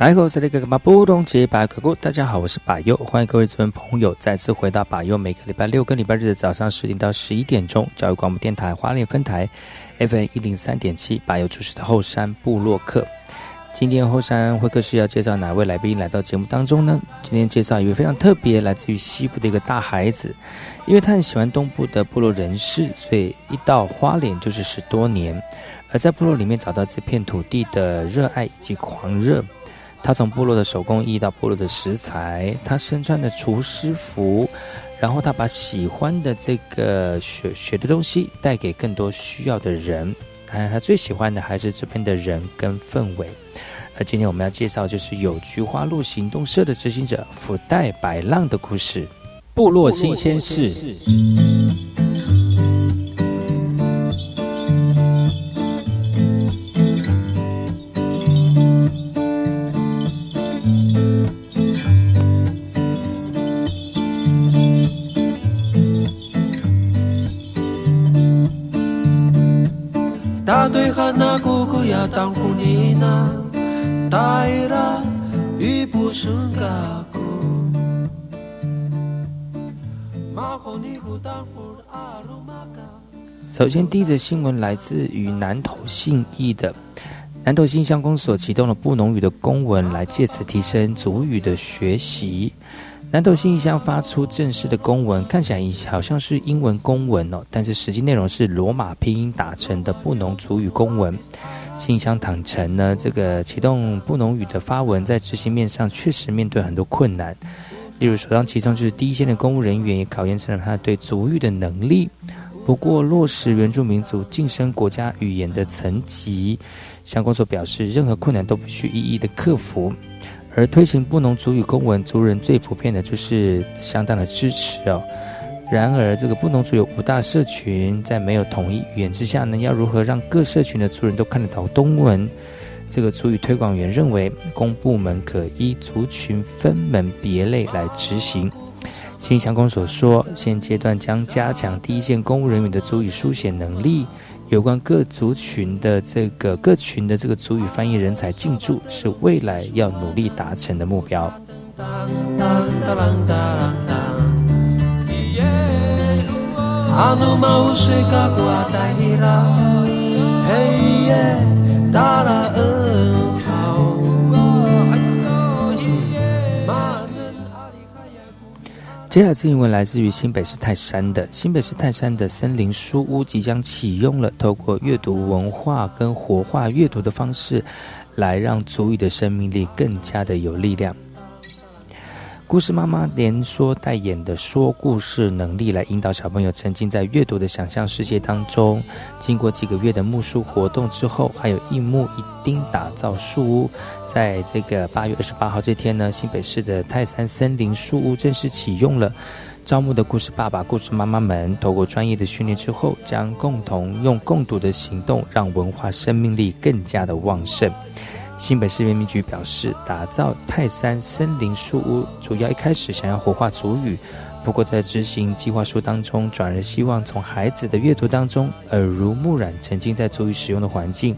来后是那个马布隆杰百可古，大家好，我是百佑，欢迎各位尊位朋友再次回到百佑每个礼拜六跟礼拜日的早上十点到十一点钟，教育广播电台花莲分台 FM 一零三点七，百佑主持的后山部落客。今天后山会客室要介绍哪位来宾来到节目当中呢？今天介绍一位非常特别，来自于西部的一个大孩子，因为他很喜欢东部的部落人士，所以一到花莲就是十多年，而在部落里面找到这片土地的热爱以及狂热。他从部落的手工艺到部落的食材，他身穿的厨师服，然后他把喜欢的这个学学的东西带给更多需要的人。他最喜欢的还是这边的人跟氛围。而今天我们要介绍就是有菊花路行动社的执行者福袋白浪的故事，部落新鲜事。首先，第一则新闻来自于南投信义的南投信乡公所启动了布农语的公文，来借此提升族语的学习。南投信义乡发出正式的公文，看起来好像是英文公文哦，但是实际内容是罗马拼音打成的布农族语公文。信乡坦诚呢，这个启动布农语的发文，在执行面上确实面对很多困难，例如首当其冲就是第一线的公务人员也考验成了他对族语的能力。不过落实原住民族晋升国家语言的层级，相关所表示，任何困难都必须一一的克服。而推行布农族语公文，族人最普遍的就是相当的支持哦。然而，这个不农族有五大社群，在没有统一语言之下呢，要如何让各社群的族人都看得懂东文？这个族语推广员认为，公部门可依族群分门别类来执行。新强公所说，现阶段将加强第一线公务人员的族语书写能力。有关各族群的这个各群的这个族语翻译人才进驻，是未来要努力达成的目标。接下来新闻来自于新北市泰山的新北市泰山的森林书屋即将启用了，透过阅读文化跟活化阅读的方式，来让足语的生命力更加的有力量。故事妈妈连说带演的说故事能力，来引导小朋友沉浸在阅读的想象世界当中。经过几个月的木树活动之后，还有一木一丁打造树屋。在这个八月二十八号这天呢，新北市的泰山森林树屋正式启用了。招募的故事爸爸、故事妈妈们，透过专业的训练之后，将共同用共读的行动，让文化生命力更加的旺盛。新北市人民局表示，打造泰山森林树屋，主要一开始想要活化祖语，不过在执行计划书当中，转而希望从孩子的阅读当中耳濡目染，沉浸在祖语使用的环境。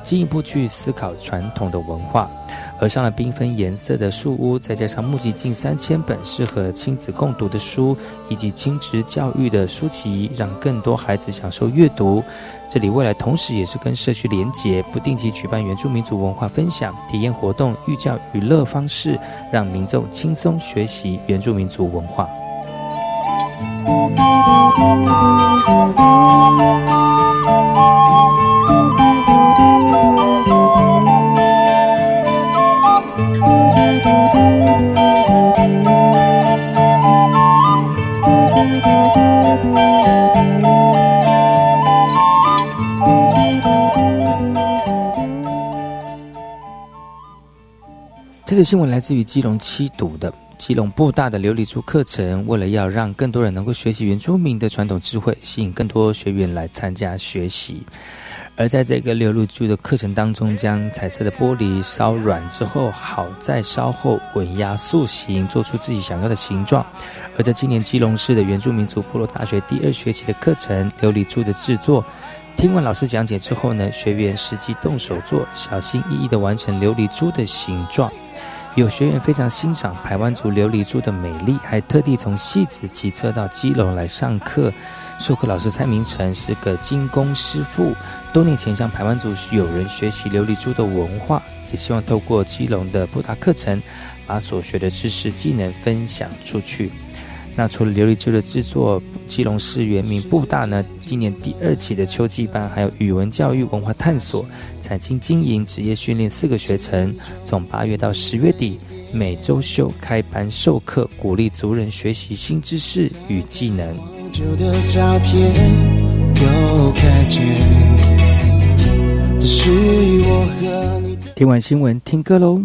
进一步去思考传统的文化，而上了缤纷颜色的树屋，再加上募集近三千本适合亲子共读的书，以及亲职教育的书籍，让更多孩子享受阅读。这里未来同时也是跟社区连结，不定期举办原住民族文化分享体验活动、寓教娱乐方式，让民众轻松学习原住民族文化。这则新闻来自于基隆七堵的基隆布大的琉璃珠课程，为了要让更多人能够学习原住民的传统智慧，吸引更多学员来参加学习。而在这个琉璃珠的课程当中，将彩色的玻璃烧软之后，好在稍后稳压塑形，做出自己想要的形状。而在今年基隆市的原住民族部落大学第二学期的课程琉璃珠的制作，听完老师讲解之后呢，学员实际动手做，小心翼翼地完成琉璃珠的形状。有学员非常欣赏台湾族琉璃珠的美丽，还特地从戏子骑车到基隆来上课。授课老师蔡明成是个精工师傅，多年前向台湾族友人学习琉璃珠的文化，也希望透过基隆的布达课程，把所学的知识技能分享出去。那除了琉璃珠的制作，基隆市原名布大呢，今年第二期的秋季班还有语文教育、文化探索、产经经营、职业训练四个学程，从八月到十月底，每周休开班授课，鼓励族人学习新知识与技能。听完新闻，听歌喽。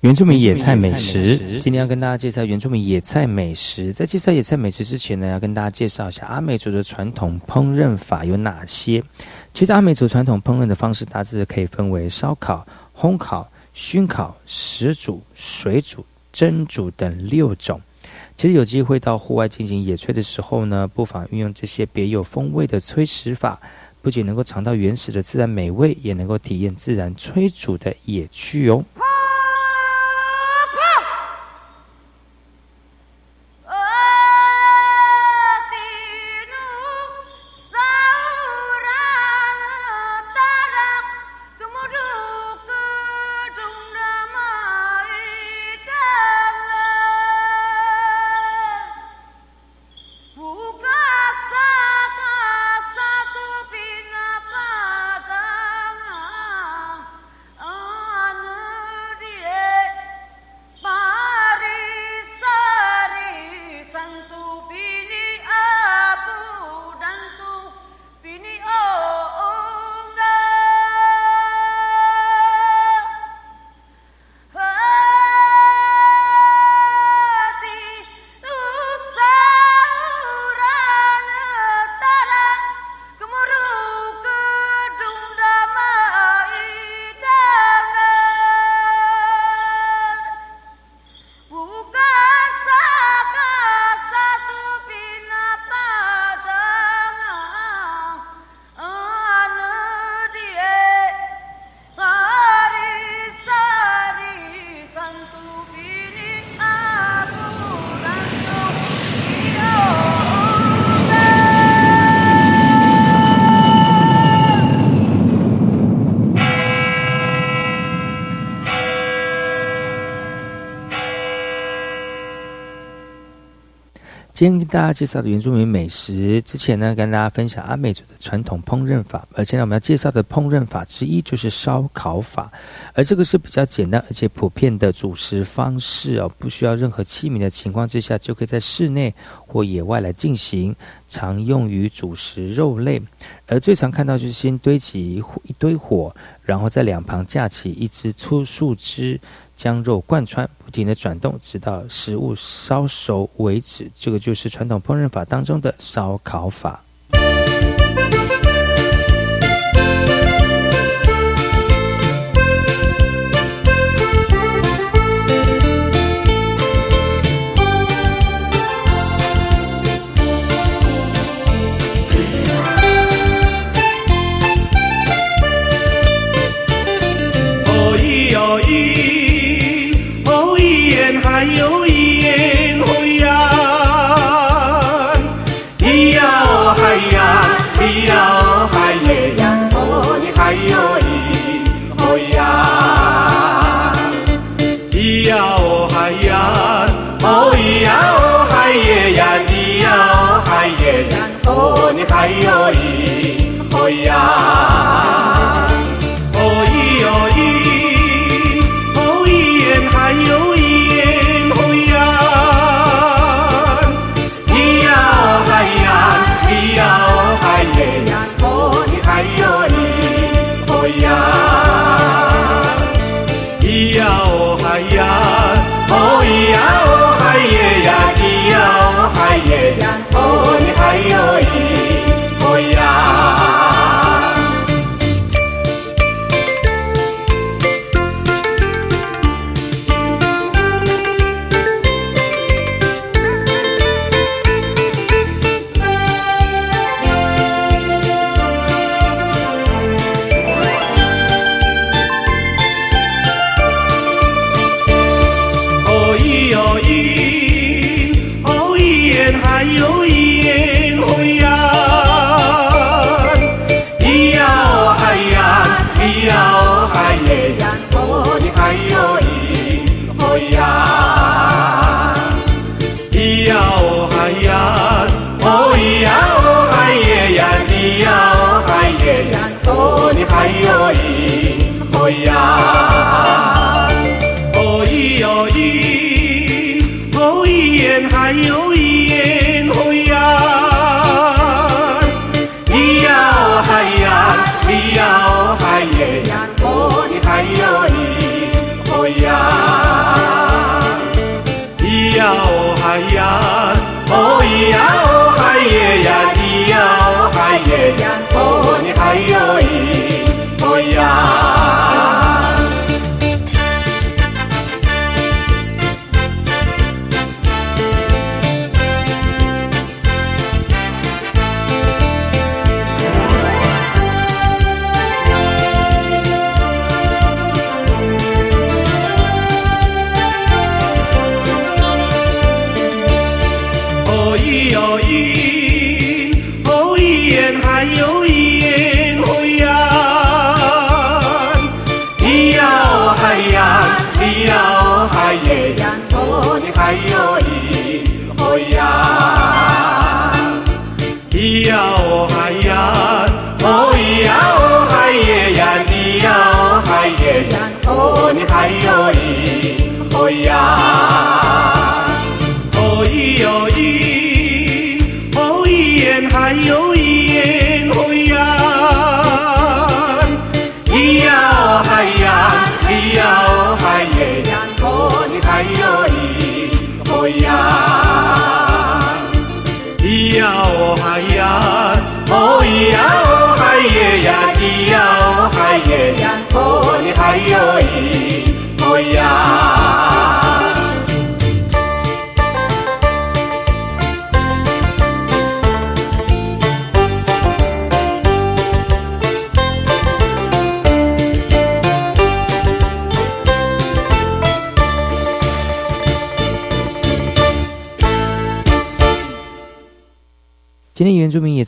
原住民野菜美食，今天要跟大家介绍原住民野菜美食。在介绍野菜美食之前呢，要跟大家介绍一下阿美族的传统烹饪法有哪些。其实阿美族传统烹饪的方式大致可以分为烧烤、烘烤、熏烤、石煮、水煮、蒸煮等六种。其实有机会到户外进行野炊的时候呢，不妨运用这些别有风味的炊食法，不仅能够尝到原始的自然美味，也能够体验自然炊煮的野趣哦。今天跟大家介绍的原住民美食之前呢，跟大家分享阿美族的传统烹饪法，而现在我们要介绍的烹饪法之一就是烧烤法，而这个是比较简单而且普遍的主食方式哦，不需要任何器皿的情况之下，就可以在室内或野外来进行，常用于主食肉类，而最常看到就是先堆起一堆火，然后在两旁架起一支粗树枝。将肉贯穿，不停的转动，直到食物烧熟为止。这个就是传统烹饪法当中的烧烤法。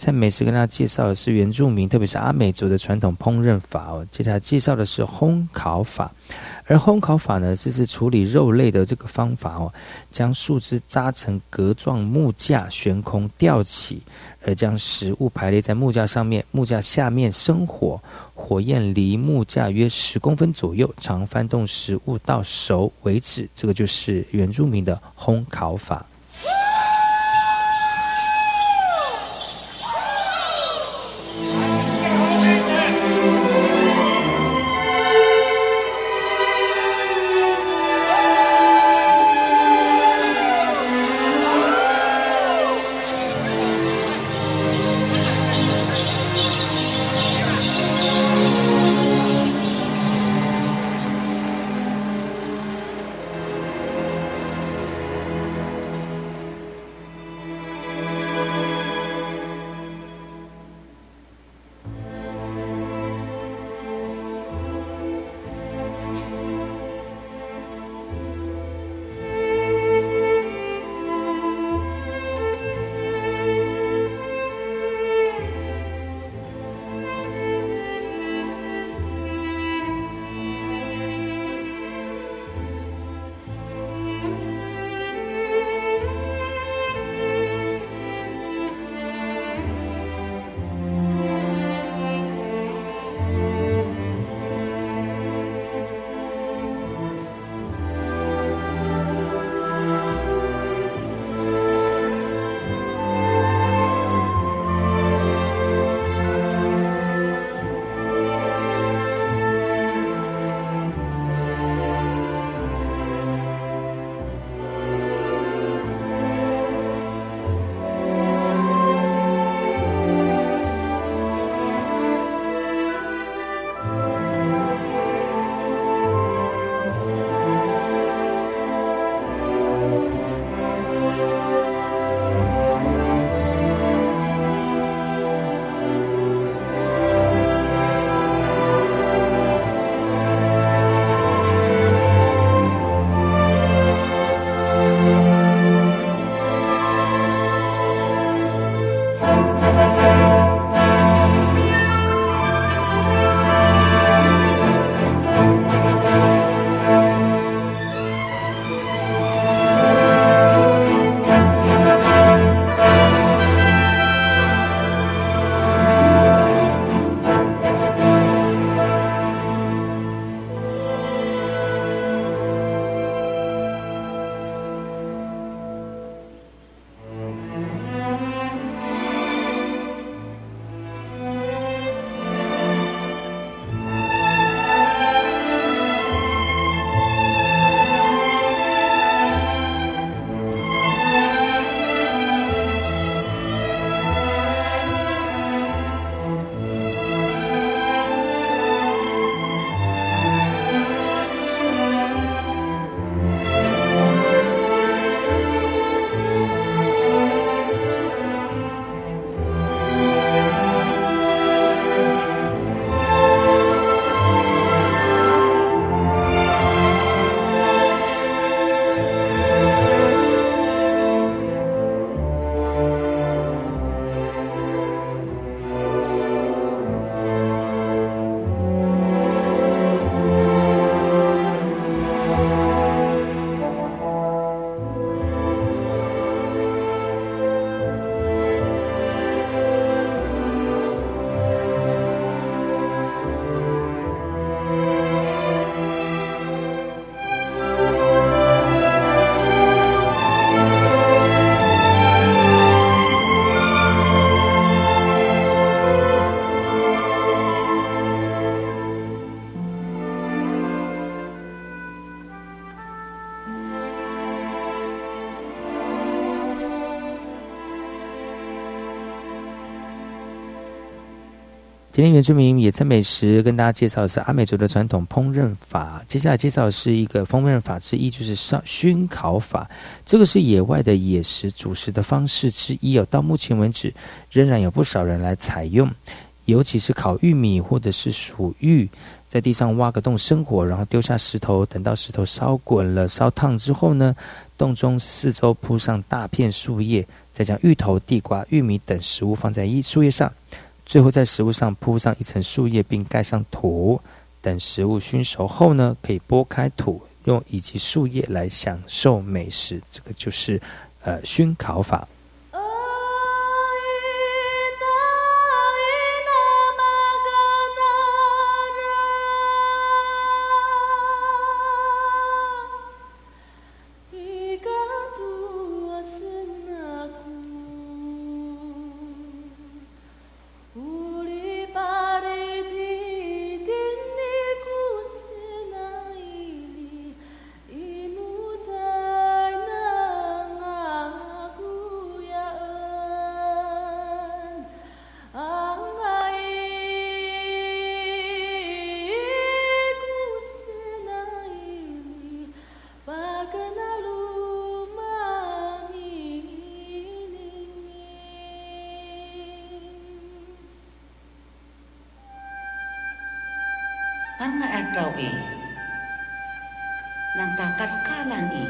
菜美食跟大家介绍的是原住民，特别是阿美族的传统烹饪法哦。接下来介绍的是烘烤法，而烘烤法呢，就是处理肉类的这个方法哦，将树枝扎成格状木架，悬空吊起，而将食物排列在木架上面，木架下面生火，火焰离木架约十公分左右，常翻动食物到熟为止。这个就是原住民的烘烤法。今天原住民野餐美食跟大家介绍的是阿美族的传统烹饪法。接下来介绍的是一个烹饪法之一，就是烧熏烤法。这个是野外的野食主食的方式之一哦。到目前为止，仍然有不少人来采用，尤其是烤玉米或者是薯芋，在地上挖个洞生火，然后丢下石头，等到石头烧滚了、烧烫之后呢，洞中四周铺上大片树叶。再将芋头、地瓜、玉米等食物放在一树叶上，最后在食物上铺上一层树叶，并盖上土。等食物熏熟后呢，可以拨开土，用以及树叶来享受美食。这个就是，呃，熏烤法。hanga atau i. Nang takat kalan i.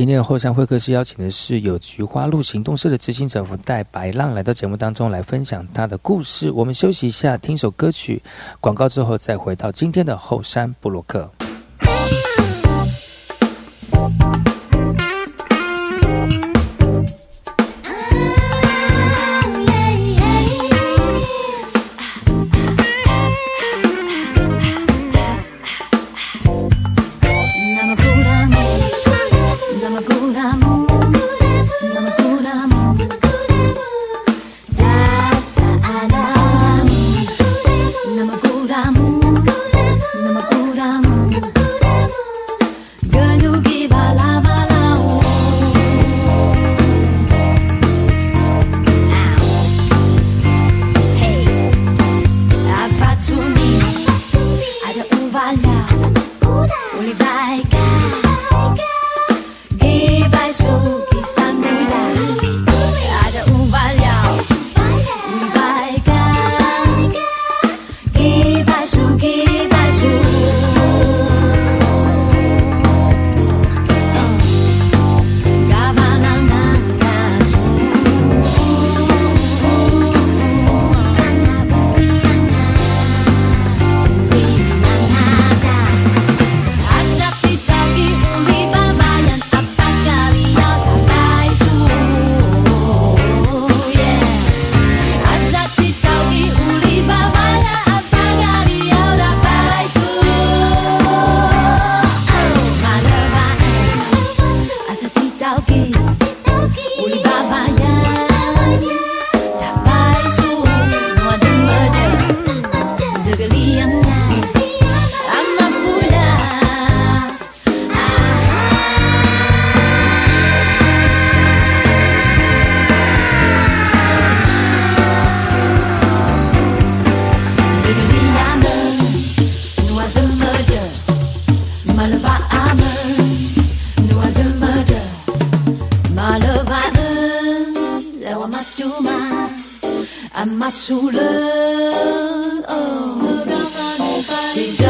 今天的后山会客室邀请的是有菊花路行动社的执行者福袋白浪来到节目当中来分享他的故事。我们休息一下，听首歌曲，广告之后再回到今天的后山布洛克。输了，是这个了，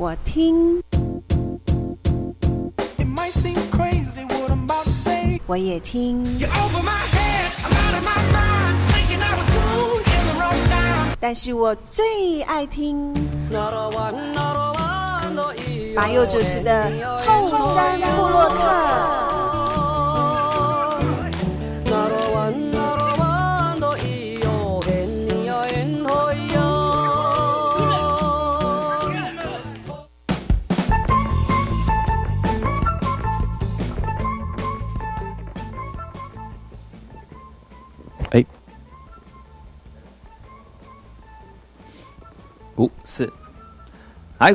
我听，我也听，但是我最爱听。马佑主持的后山部落克大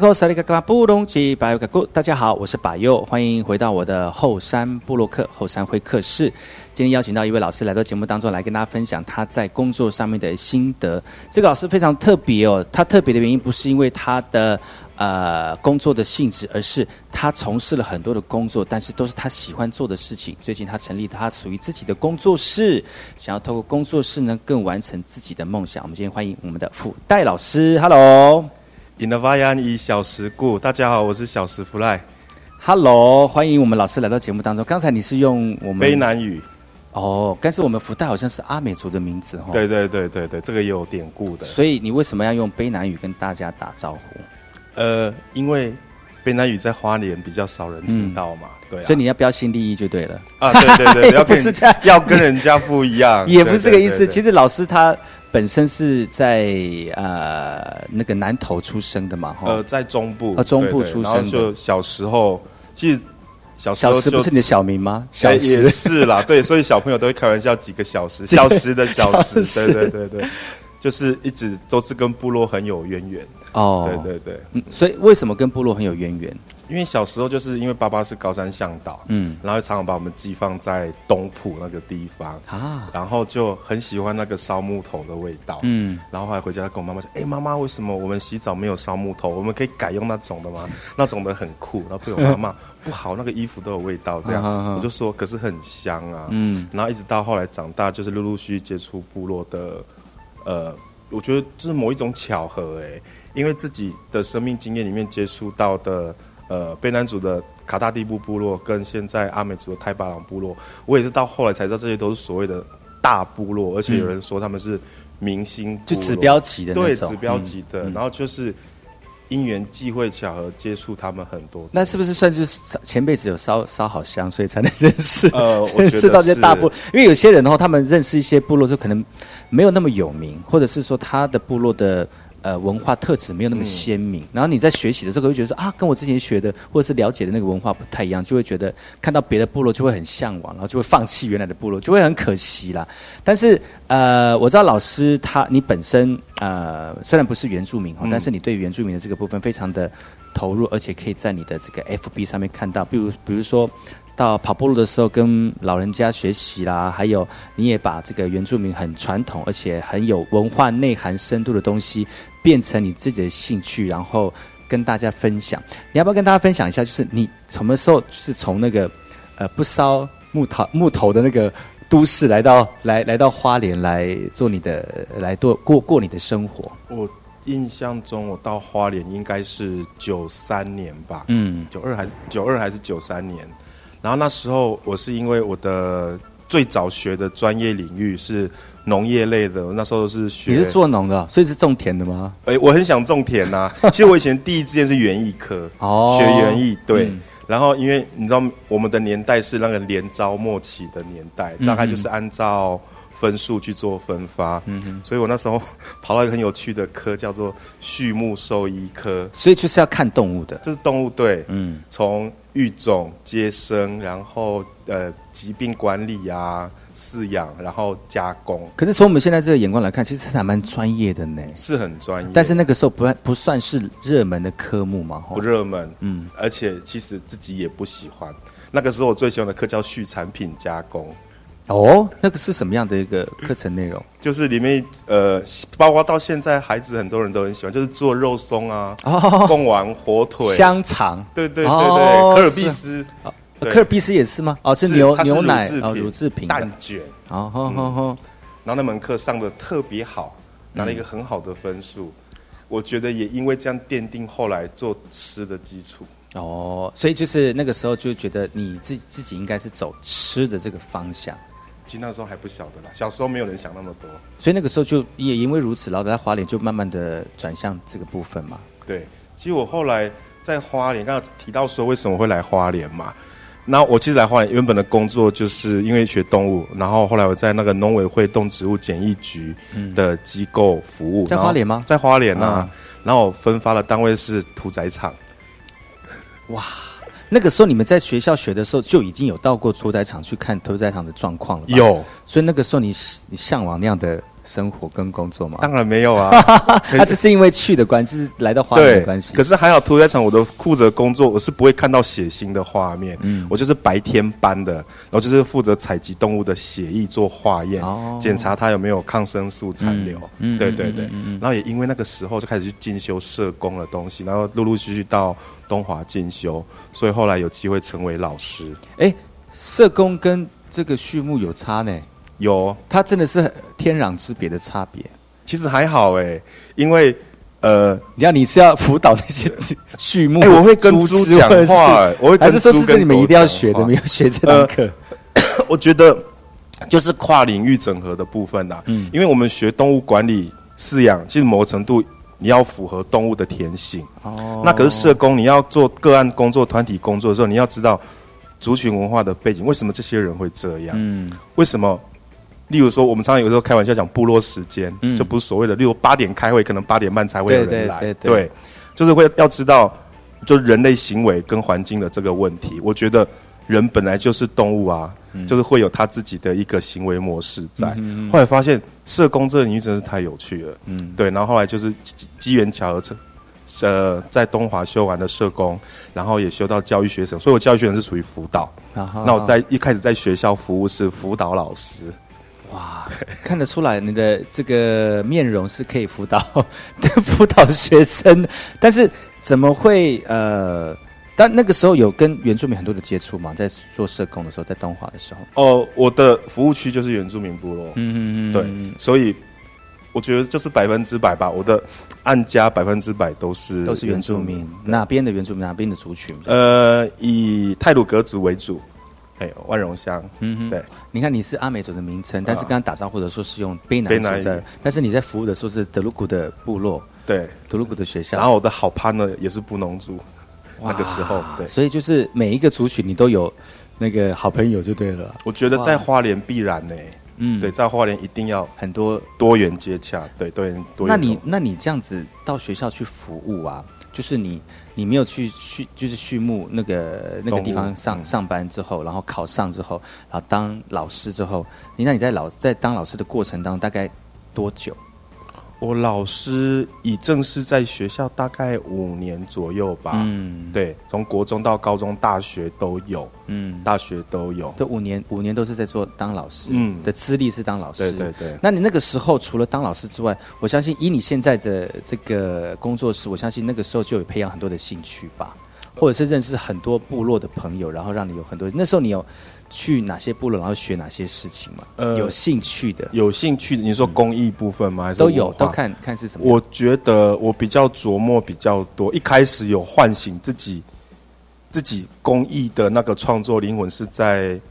家好，我是巴佑，欢迎回到我的后山部落克后山会客室。今天邀请到一位老师来到节目当中来跟大家分享他在工作上面的心得。这个老师非常特别哦，他特别的原因不是因为他的呃工作的性质，而是他从事了很多的工作，但是都是他喜欢做的事情。最近他成立他属于自己的工作室，想要透过工作室呢更完成自己的梦想。我们今天欢迎我们的福戴老师，Hello。I n n o v a y a n 以小时故，大家好，我是小时 fly。Hello，欢迎我们老师来到节目当中。刚才你是用我们卑南语哦，但是我们福袋好像是阿美族的名字哦。对对对对对，这个也有典故的。所以你为什么要用卑南语跟大家打招呼？呃，因为卑南语在花莲比较少人听到嘛，对、啊，所以你要标新立异就对了。啊，对对对，要 不是这样，要跟人家不一样，也不是这个意思。其实老师他本身是在呃那个南投出生的嘛，呃，在中部，呃，中部出生的。就小时候，其实小小时不是你的小名吗？小时也是啦，对，所以小朋友都会开玩笑，几个小时，小时的小时，对对对对，就是一直都是跟部落很有渊源。哦，对对对，嗯，所以为什么跟部落很有渊源？因为小时候就是因为爸爸是高山向导，嗯，然后常常把我们寄放在东埔那个地方啊，然后就很喜欢那个烧木头的味道，嗯，然后后来回家跟我妈妈说，哎，妈妈，为什么我们洗澡没有烧木头？我们可以改用那种的吗？那种的很酷，然后被我妈妈不好，那个衣服都有味道，这样，我就说，可是很香啊，嗯，然后一直到后来长大，就是陆陆续续接触部落的，呃，我觉得这是某一种巧合，哎。因为自己的生命经验里面接触到的，呃，卑南族的卡大地部部落跟现在阿美族的泰巴朗部落，我也是到后来才知道这些都是所谓的大部落，而且有人说他们是明星，就指标级的对，指标级的。然后就是因缘际会巧合接触他们很多，那是不是算就是前辈子有烧烧好香，所以才能认识？呃，认识到这些大部，因为有些人的话，他们认识一些部落就可能没有那么有名，或者是说他的部落的。呃，文化特质没有那么鲜明，然后你在学习的时候会觉得说啊，跟我之前学的或者是了解的那个文化不太一样，就会觉得看到别的部落就会很向往，然后就会放弃原来的部落，就会很可惜啦。但是呃，我知道老师他你本身呃虽然不是原住民哦，但是你对原住民的这个部分非常的投入，而且可以在你的这个 FB 上面看到，比如比如说。到跑步路的时候，跟老人家学习啦，还有你也把这个原住民很传统而且很有文化内涵深度的东西，变成你自己的兴趣，然后跟大家分享。你要不要跟大家分享一下？就是你什么时候是从那个呃不烧木头木头的那个都市来到来来到花莲来做你的来过过过你的生活？我印象中，我到花莲应该是九三年吧？嗯，九二还是九二还是九三年？然后那时候我是因为我的最早学的专业领域是农业类的，那时候是学你是做农的，所以是种田的吗？哎，我很想种田呐。其实我以前第一志愿是园艺科，哦，学园艺对。然后因为你知道我们的年代是那个连招末期的年代，大概就是按照分数去做分发，嗯，所以我那时候 跑到一个很有趣的科，叫做畜牧兽医科，所以就是要看动物的，这是动物对，嗯，从。育种、接生，然后呃疾病管理啊、饲养，然后加工。可是从我们现在这个眼光来看，其实还蛮专业的呢。是很专业，但是那个时候不不算是热门的科目嘛？不热门，嗯，而且其实自己也不喜欢。那个时候我最喜欢的课叫畜产品加工。哦，那个是什么样的一个 课程内容？就是里面呃，包括到现在孩子很多人都很喜欢，就是做肉松啊，贡丸、火腿、香肠，对对对对，科尔必斯，科尔必斯也是吗？哦，是牛牛奶哦，乳制品、蛋卷，哦吼吼吼，然后那门课上的特别好，拿了一个很好的分数，我觉得也因为这样奠定后来做吃的基础。哦，所以就是那个时候就觉得你自自己应该是走吃的这个方向。其实那时候还不晓得啦，小时候没有人想那么多，所以那个时候就也因为如此，然后在花莲就慢慢的转向这个部分嘛。对，其实我后来在花莲，刚刚提到说为什么会来花莲嘛，那我其实来花莲原本的工作就是因为学动物，然后后来我在那个农委会动植物检疫局的机构服务，在花莲吗？在花莲啊，然后分发的单位是屠宰场。哇。那个时候你们在学校学的时候就已经有到过屠宰场去看屠宰场的状况了。有，所以那个时候你你向往那样的生活跟工作吗？当然没有啊，他只是因为去的关系，是来到花莲的关系。可是还好，屠宰场我的负责工作，我是不会看到血腥的画面。嗯，我就是白天班的，然后就是负责采集动物的血液做化验，检查它有没有抗生素残留。嗯，对对对。然后也因为那个时候就开始去进修社工的东西，然后陆陆续续到东华进修，所以后来有机会成为老师。哎，社工跟这个畜牧有差呢？有，它真的是天壤之别的差别。其实还好哎，因为呃，你要你是要辅导那些畜牧，哎，我会跟猪讲话，我会跟猪跟你们一定要学的，没有学这堂课。我觉得就是跨领域整合的部分呐。嗯，因为我们学动物管理饲养，其实某个程度你要符合动物的天性。哦，那可是社工，你要做个案工作、团体工作的时候，你要知道族群文化的背景，为什么这些人会这样？嗯，为什么？例如说，我们常常有时候开玩笑讲部落时间，就不是所谓的，例如八点开会，可能八点半才会有人来。对，就是会要知道，就人类行为跟环境的这个问题。我觉得人本来就是动物啊，就是会有他自己的一个行为模式在。后来发现社工这个领域真是太有趣了。嗯，对。然后后来就是机缘巧合，成呃，在东华修完的社工，然后也修到教育学生，所以我教育学生是属于辅导。那我在一开始在学校服务是辅导老师。哇，看得出来你的这个面容是可以辅导 辅导学生，但是怎么会呃？但那个时候有跟原住民很多的接触嘛，在做社工的时候，在东华的时候。哦，我的服务区就是原住民部落，嗯嗯嗯，对，所以我觉得就是百分之百吧，我的按家百分之百都是都是原住民，哪边的原住民，哪边的族群？呃，以泰鲁格族为主。哎，万荣乡，嗯，对，你看你是阿美族的名称，但是刚刚打招呼的时候是用卑南族的，但是你在服务的时候是德鲁古的部落，对，德鲁古的学校，然后我的好潘呢也是布农族，那个时候，对，所以就是每一个族群你都有那个好朋友就对了。我觉得在花莲必然呢，嗯，对，在花莲一定要很多。多元接洽，对，多元多元。那你那你这样子到学校去服务啊？就是你，你没有去畜，就是畜牧那个那个地方上上班之后，然后考上之后，然后当老师之后，你那你在老在当老师的过程当中大概多久？我老师已正式在学校大概五年左右吧，嗯，对，从国中到高中、大学都有，嗯，大学都有，这五年五年都是在做当老师，嗯，的资历是当老师，对对对。那你那个时候除了当老师之外，我相信以你现在的这个工作室，我相信那个时候就有培养很多的兴趣吧，或者是认识很多部落的朋友，然后让你有很多那时候你有。去哪些部落，然后学哪些事情嘛？呃，有兴趣的，有兴趣的，你说公益部分吗？还是都有，都看看是什么？我觉得我比较琢磨比较多。一开始有唤醒自己，自己公益的那个创作灵魂是在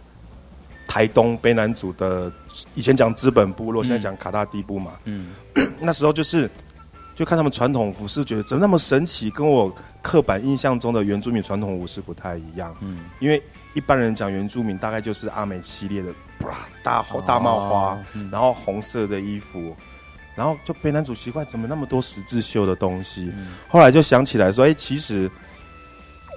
台东卑南族的，以前讲资本部落，现在讲卡大地部嘛。嗯，那时候就是就看他们传统服饰，觉得怎么那么神奇，跟我刻板印象中的原住民传统服饰不太一样。嗯，因为。一般人讲原住民，大概就是阿美系列的，大大帽花，然后红色的衣服，然后就被男主奇怪，怎么那么多十字绣的东西？后来就想起来说，哎，其实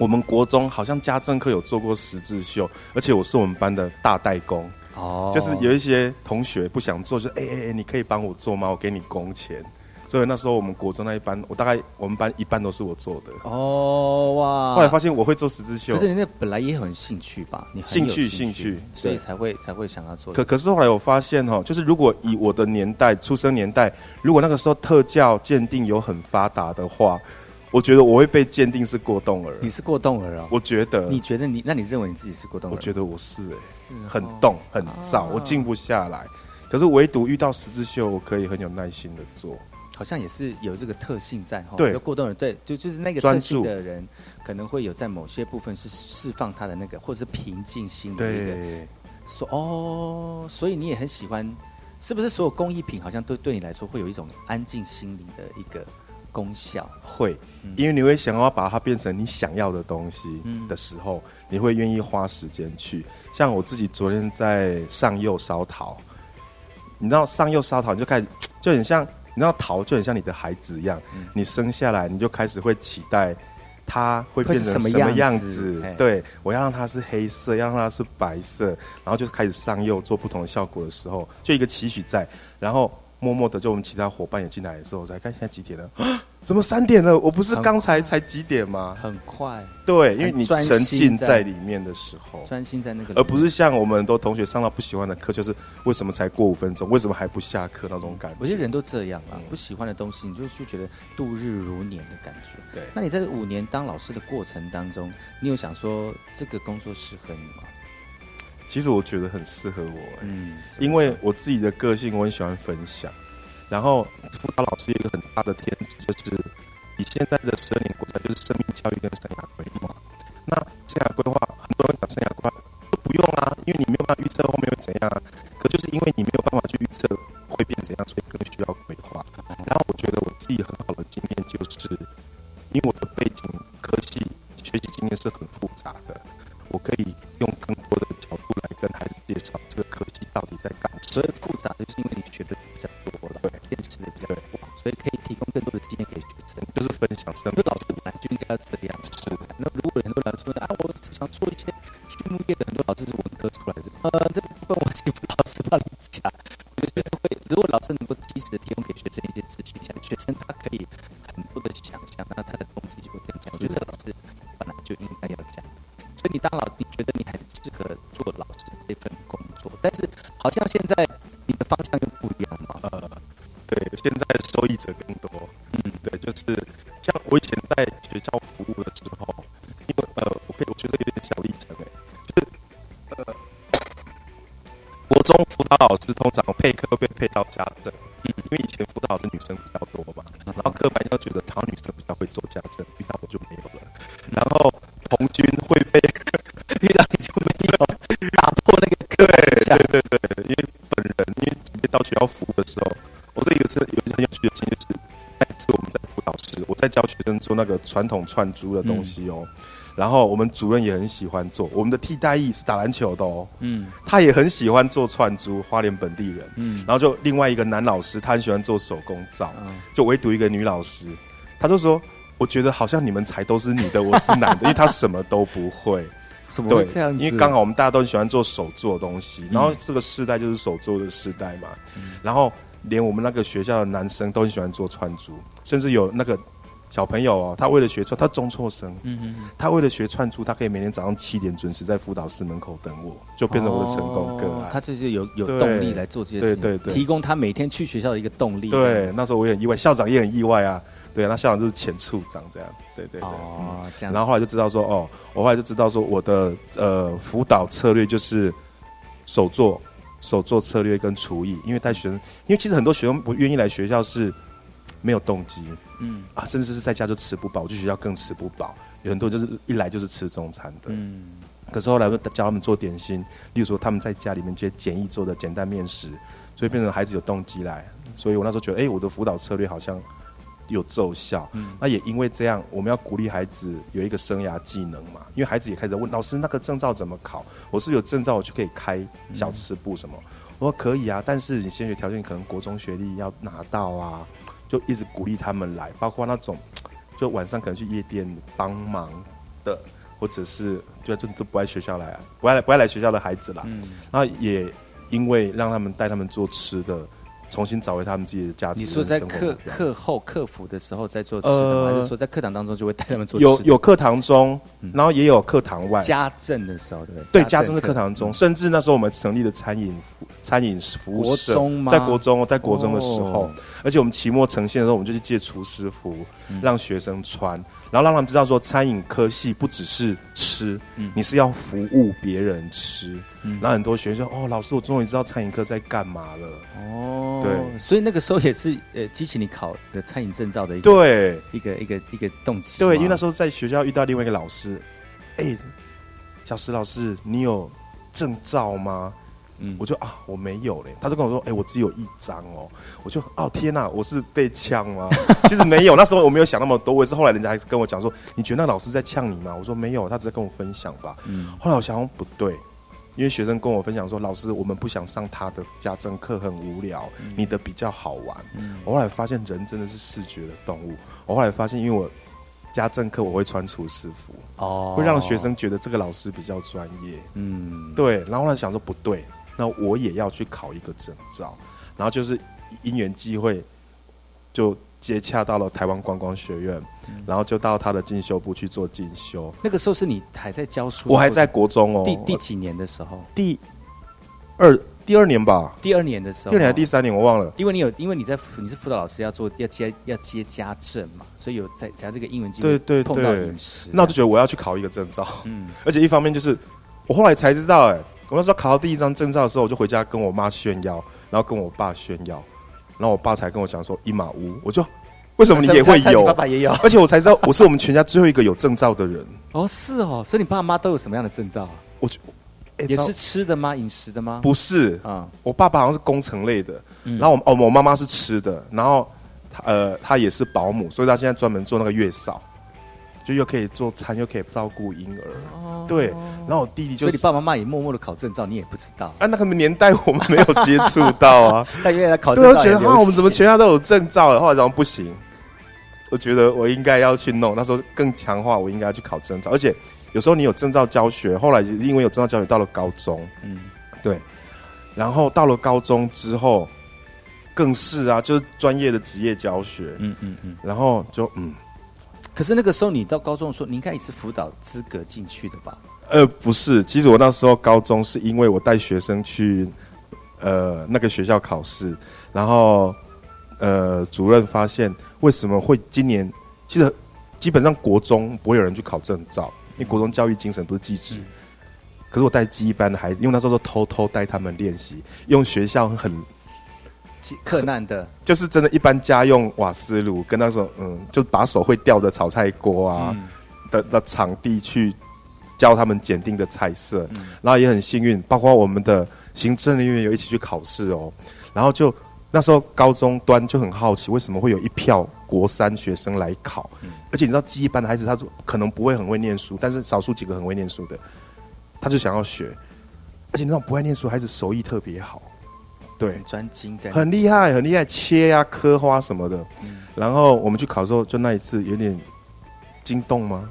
我们国中好像家政课有做过十字绣，而且我是我们班的大代工，哦，就是有一些同学不想做，就哎哎哎，你可以帮我做吗？我给你工钱。所以那时候我们国中那一班，我大概我们班一半都是我做的。哦哇！后来发现我会做十字绣。可是你那本来也很兴趣吧？你兴趣兴趣，所以才会才会想要做。可可是后来我发现哈，就是如果以我的年代出生年代，如果那个时候特教鉴定有很发达的话，我觉得我会被鉴定是过动儿。你是过动儿啊？我觉得。你觉得你？那你认为你自己是过动儿？我觉得我是哎，是很动很躁，我静不下来。可是唯独遇到十字绣，我可以很有耐心的做。好像也是有这个特性在哈，对，过动人对，就就是那个特性的人，可能会有在某些部分是释放他的那个，或者是平静心的一个。说哦，所以你也很喜欢，是不是所有工艺品好像都对你来说会有一种安静心灵的一个功效？会，因为你会想要把它变成你想要的东西的时候，你会愿意花时间去。像我自己昨天在上釉烧陶，你知道上釉烧陶你就开始就很像。你知道桃就很像你的孩子一样，你生下来你就开始会期待，它会变成什么样子？对，我要让它是黑色，要让它是白色，然后就开始上釉做不同的效果的时候，就一个期许在。然后默默的，就我们其他伙伴也进来的时候，我才看现在几点了？怎么三点了？我不是刚才才几点吗？很快。对，因为你沉浸在里面的时候，专心在那个，而不是像我们很多同学上到不喜欢的课，就是为什么才过五分钟？为什么还不下课那种感觉？我觉得人都这样啊，不喜欢的东西，你就就觉得度日如年的感觉。对，那你在五年当老师的过程当中，你有想说这个工作适合你吗？其实我觉得很适合我，嗯，因为我自己的个性，我很喜欢分享。然后辅导老师有一个很大的天职，就是以现在的十二年国家，就是生命教育跟生涯规划。那生涯规划，很多人讲生涯规划都不用啊，因为你没有办法预测后面会怎样。可就是因为你没有办法去预测会变怎样，所以更需要规划。然后我觉得我自己很配课会被配到家政，嗯，因为以前辅导是女生比较多嘛，然后刻板印象觉得好像女生比较会做家政，那个传统串珠的东西哦。然后我们主任也很喜欢做，我们的替代役是打篮球的哦。嗯，他也很喜欢做串珠，花莲本地人。嗯，然后就另外一个男老师，他很喜欢做手工皂，就唯独一个女老师，他就说：“我觉得好像你们才都是女的，我是男的，因为他什么都不会。”怎么会这样？因为刚好我们大家都很喜欢做手做的东西，然后这个世代就是手做的世代嘛。然后。连我们那个学校的男生都很喜欢做串珠，甚至有那个小朋友哦，他为了学串，他中辍生，嗯嗯，他为了学串珠，他可以每天早上七点准时在辅导室门口等我，就变成我的成功个案。他就是有有动力来做这些事情，对对对，提供他每天去学校的一个动力。对，那时候我也很意外，校长也很意外啊。对，那校长就是前处长这样，对对对。哦，这样。然后后来就知道说，哦，我后来就知道说，我的呃辅导策略就是手做。手做策略跟厨艺，因为带学生，因为其实很多学生不愿意来学校是没有动机，嗯啊，甚至是在家就吃不饱，去学校更吃不饱。有很多就是一来就是吃中餐的，嗯。可是后来教他们做点心，例如说他们在家里面这些简易做的简单面食，所以变成孩子有动机来。所以我那时候觉得，哎，我的辅导策略好像。有奏效，那也因为这样，我们要鼓励孩子有一个生涯技能嘛。因为孩子也开始问老师，那个证照怎么考？我是有证照，我就可以开小吃部什么？我说可以啊，但是你先学条件可能国中学历要拿到啊，就一直鼓励他们来，包括那种就晚上可能去夜店帮忙的，或者是就就都不爱学校来啊，不爱不爱来学校的孩子啦。然后也因为让他们带他们做吃的。重新找回他们自己的价值。你说在课课后客服的时候在做吃的，还是说在课堂当中就会带他们做？有有课堂中，然后也有课堂外。家政的时候，对不对？对，家政是课堂中，甚至那时候我们成立的餐饮餐饮服务社，在国中，在国中的时候，而且我们期末呈现的时候，我们就去借厨师服让学生穿，然后让他们知道说，餐饮科系不只是吃，你是要服务别人吃。然后很多学生哦，老师，我终于知道餐饮课在干嘛了。哦，对，所以那个时候也是呃激起你考的餐饮证照的一个对一个一个一个动机。对，因为那时候在学校遇到另外一个老师，哎，小石老师，你有证照吗？嗯，我就啊，我没有嘞。他就跟我说，哎，我只有一张哦。我就哦天哪，我是被呛吗？其实没有，那时候我没有想那么多。我也是后来人家还跟我讲说，你觉得那老师在呛你吗？我说没有，他只是跟我分享吧。嗯，后来我想不对。因为学生跟我分享说：“老师，我们不想上他的家政课，很无聊。你的比较好玩。”嗯我后来发现，人真的是视觉的动物。我后来发现，因为我家政课我会穿厨师服，哦，会让学生觉得这个老师比较专业。嗯，对。然后后来想说不对，那我也要去考一个证照。然后就是因缘际会，就接洽到了台湾观光学院，然后就到他的进修部去做进修。那个时候是你还在教书，我还在国中哦。第第几年的时候？第二第二年吧。第二年的时候，第二年还是第三年我忘了。因为你有，因为你在你是辅导老师，要做要接要接家政嘛，所以有在在这个英文机对对碰到饮食，那我就觉得我要去考一个证照。嗯，而且一方面就是我后来才知道，哎，我那时候考到第一张证照的时候，我就回家跟我妈炫耀，然后跟我爸炫耀，然后我爸才跟我讲说一马屋，我就为什么你也会有？爸爸也有，而且我才知道我是我们全家最后一个有证照的人。哦，是哦，所以你爸妈都有什么样的证照啊？我也是吃的吗？饮食的吗？不是啊，我爸爸好像是工程类的，然后我哦，我妈妈是吃的，然后他呃，她也是保姆，所以她现在专门做那个月嫂，就又可以做餐，又可以照顾婴儿。哦，对，然后我弟弟就，所以你爸爸妈妈也默默的考证照，你也不知道。啊，那个年代我们没有接触到啊，但因为他考证照，觉得啊，我们怎么全家都有证照？后来然后不行，我觉得我应该要去弄，那时候更强化，我应该要去考证照，而且。有时候你有证照教学，后来因为有证照教学，到了高中，嗯，对，然后到了高中之后，更是啊，就是专业的职业教学，嗯嗯嗯，然后就嗯，可是那个时候你到高中的时候，你应该也是辅导资格进去的吧？呃，不是，其实我那时候高中是因为我带学生去呃那个学校考试，然后呃主任发现为什么会今年，其实基本上国中不会有人去考证照。因为国中教育精神不是机制，可是我带记忆班的孩子，因为那时候偷偷带他们练习，用学校很困难的，就是真的，一般家用瓦斯炉跟那种嗯，就把手会掉的炒菜锅啊的的场地去教他们检定的菜色，然后也很幸运，包括我们的行政人员有一起去考试哦，然后就那时候高中端就很好奇，为什么会有一票。国三学生来考，而且你知道，记忆班的孩子，他说可能不会很会念书，但是少数几个很会念书的，他就想要学。而且那种不爱念书孩子手艺特别好，对，专精，很厉害，很厉害，切呀、刻花什么的。然后我们去考的时候，就那一次有点惊动吗？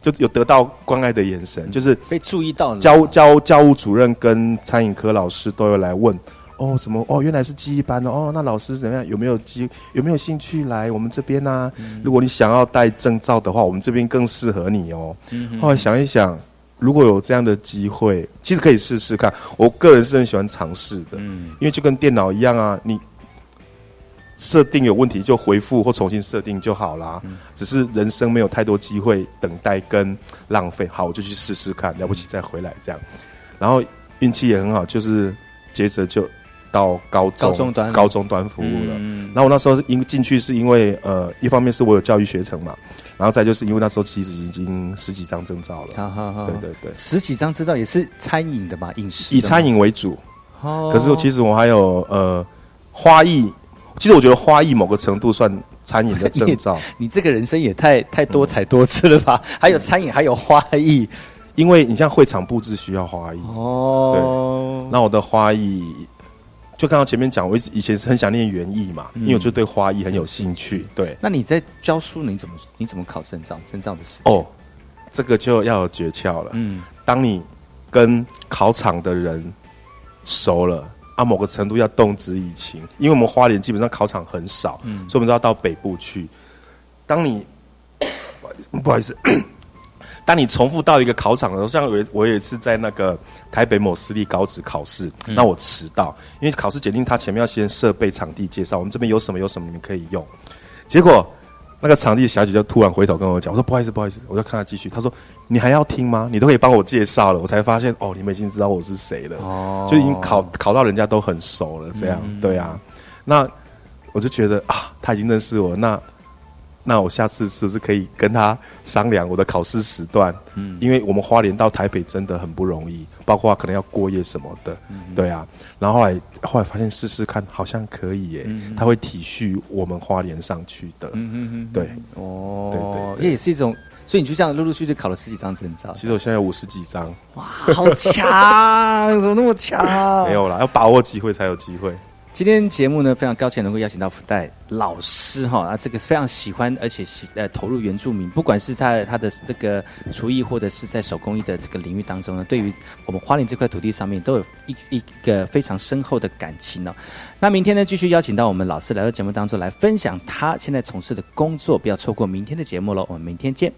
就有得到关爱的眼神，就是被注意到。教教教务主任跟餐饮科老师都有来问。哦，怎么？哦，原来是记忆班的哦。那老师怎么样？有没有机？有没有兴趣来我们这边呢？如果你想要带证照的话，我们这边更适合你哦。后来想一想，如果有这样的机会，其实可以试试看。我个人是很喜欢尝试的，嗯，因为就跟电脑一样啊，你设定有问题就回复或重新设定就好啦。只是人生没有太多机会等待跟浪费，好，我就去试试看，了不起再回来这样。然后运气也很好，就是接着就。到高中高中端高中端服务了，然后我那时候是因进去是因为呃，一方面是我有教育学程嘛，然后再就是因为那时候其实已经十几张证照了，对对对，十几张证照也是餐饮的嘛，饮食以餐饮为主，可是其实我还有呃花艺，其实我觉得花艺某个程度算餐饮的证照，你这个人生也太太多彩多姿了吧？还有餐饮，还有花艺，因为你像会场布置需要花艺。哦，对，那我的花艺。就看到前面讲，我以前是很想念园艺嘛，因为我就对花艺很有兴趣。对，那你在教书，你怎么你怎么考证照？证照的时间？哦，这个就要有诀窍了。嗯，当你跟考场的人熟了，啊，某个程度要动之以情，因为我们花莲基本上考场很少，嗯，所以我们都要到北部去。当你 不好意思。当你重复到一个考场的时候，像我我有一次在那个台北某私立高职考试，那我迟到，因为考试检定他前面要先设备场地介绍，我们这边有什么有什么你们可以用。结果那个场地小姐就突然回头跟我讲，我说不好意思不好意思，我就看她继续，她说你还要听吗？你都可以帮我介绍了，我才发现哦，你们已经知道我是谁了，哦，就已经考考到人家都很熟了，这样对啊，那我就觉得啊，他已经认识我那。那我下次是不是可以跟他商量我的考试时段？嗯，因为我们花莲到台北真的很不容易，包括可能要过夜什么的，嗯对啊。然后后来后来发现试试看好像可以耶，他会体恤我们花莲上去的，嗯嗯嗯，对，哦，对对，也是一种，所以你就这样陆陆续续考了十几张证照。其实我现在有五十几张，哇，好强，怎么那么强？没有啦，要把握机会才有机会。今天节目呢，非常高兴能够邀请到福袋老师哈，啊，这个是非常喜欢而且喜呃投入原住民，不管是在他的这个厨艺或者是在手工艺的这个领域当中呢，对于我们花莲这块土地上面都有一一个非常深厚的感情哦。那明天呢，继续邀请到我们老师来到节目当中来分享他现在从事的工作，不要错过明天的节目喽。我们明天见。